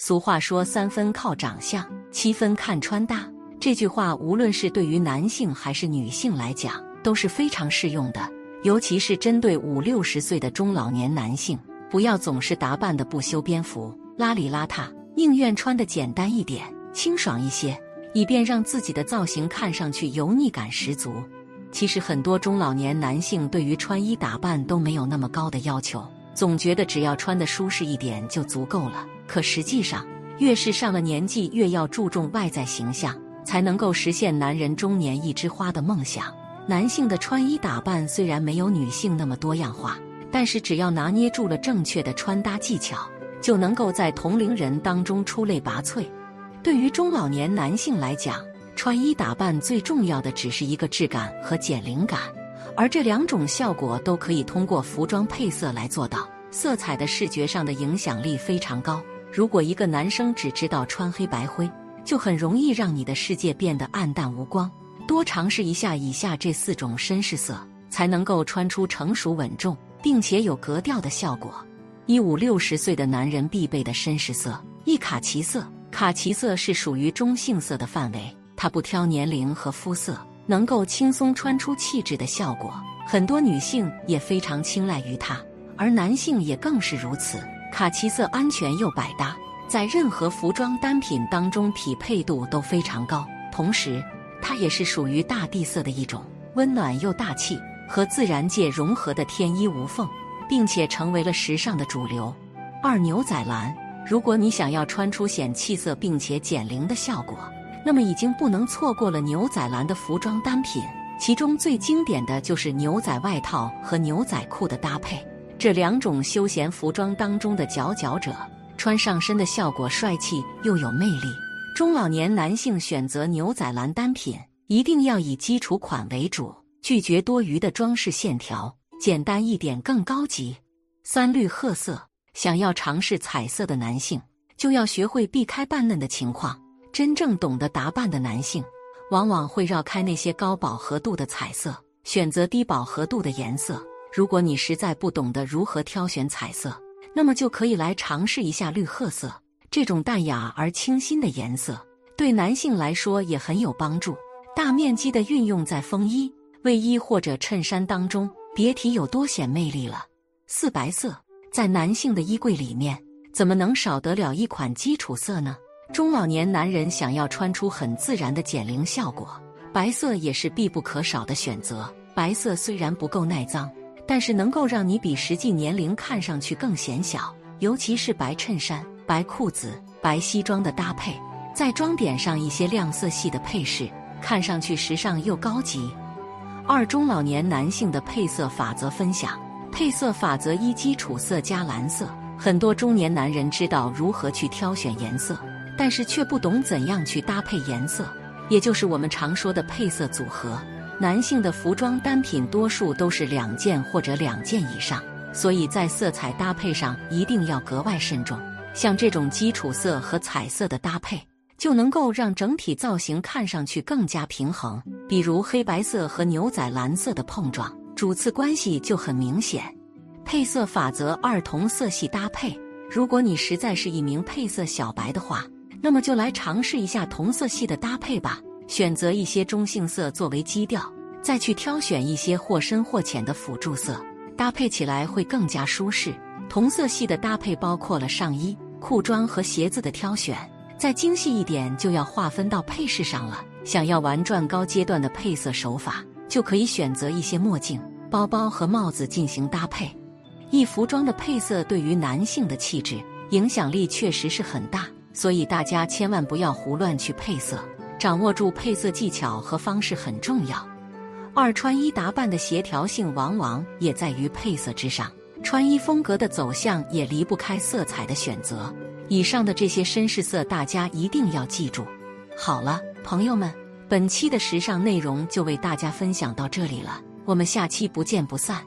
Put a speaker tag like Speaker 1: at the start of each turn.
Speaker 1: 俗话说：“三分靠长相，七分看穿搭。”这句话无论是对于男性还是女性来讲都是非常适用的，尤其是针对五六十岁的中老年男性，不要总是打扮的不修边幅、邋里邋遢，宁愿穿的简单一点、清爽一些，以便让自己的造型看上去油腻感十足。其实很多中老年男性对于穿衣打扮都没有那么高的要求，总觉得只要穿的舒适一点就足够了。可实际上，越是上了年纪，越要注重外在形象。才能够实现男人中年一枝花的梦想。男性的穿衣打扮虽然没有女性那么多样化，但是只要拿捏住了正确的穿搭技巧，就能够在同龄人当中出类拔萃。对于中老年男性来讲，穿衣打扮最重要的只是一个质感和减龄感，而这两种效果都可以通过服装配色来做到。色彩的视觉上的影响力非常高。如果一个男生只知道穿黑白灰，就很容易让你的世界变得暗淡无光。多尝试一下以下这四种绅士色，才能够穿出成熟稳重并且有格调的效果。一五六十岁的男人必备的绅士色：一卡其色。卡其色是属于中性色的范围，它不挑年龄和肤色，能够轻松穿出气质的效果。很多女性也非常青睐于它，而男性也更是如此。卡其色安全又百搭。在任何服装单品当中，匹配度都非常高。同时，它也是属于大地色的一种，温暖又大气，和自然界融合的天衣无缝，并且成为了时尚的主流。二牛仔蓝，如果你想要穿出显气色并且减龄的效果，那么已经不能错过了牛仔蓝的服装单品。其中最经典的就是牛仔外套和牛仔裤的搭配，这两种休闲服装当中的佼佼者。穿上身的效果帅气又有魅力。中老年男性选择牛仔蓝单品，一定要以基础款为主，拒绝多余的装饰线条，简单一点更高级。三绿褐色，想要尝试彩色的男性，就要学会避开扮嫩的情况。真正懂得打扮的男性，往往会绕开那些高饱和度的彩色，选择低饱和度的颜色。如果你实在不懂得如何挑选彩色，那么就可以来尝试一下绿褐色这种淡雅而清新的颜色，对男性来说也很有帮助。大面积的运用在风衣、卫衣或者衬衫当中，别提有多显魅力了。四白色在男性的衣柜里面，怎么能少得了一款基础色呢？中老年男人想要穿出很自然的减龄效果，白色也是必不可少的选择。白色虽然不够耐脏。但是能够让你比实际年龄看上去更显小，尤其是白衬衫、白裤子、白西装的搭配，再装点上一些亮色系的配饰，看上去时尚又高级。二中老年男性的配色法则分享：配色法则一，基础色加蓝色。很多中年男人知道如何去挑选颜色，但是却不懂怎样去搭配颜色，也就是我们常说的配色组合。男性的服装单品多数都是两件或者两件以上，所以在色彩搭配上一定要格外慎重。像这种基础色和彩色的搭配，就能够让整体造型看上去更加平衡。比如黑白色和牛仔蓝色的碰撞，主次关系就很明显。配色法则二：同色系搭配。如果你实在是一名配色小白的话，那么就来尝试一下同色系的搭配吧。选择一些中性色作为基调，再去挑选一些或深或浅的辅助色，搭配起来会更加舒适。同色系的搭配包括了上衣、裤装和鞋子的挑选，再精细一点就要划分到配饰上了。想要玩转高阶段的配色手法，就可以选择一些墨镜、包包和帽子进行搭配。一服装的配色对于男性的气质影响力确实是很大，所以大家千万不要胡乱去配色。掌握住配色技巧和方式很重要。二穿衣打扮的协调性往往也在于配色之上，穿衣风格的走向也离不开色彩的选择。以上的这些绅士色，大家一定要记住。好了，朋友们，本期的时尚内容就为大家分享到这里了，我们下期不见不散。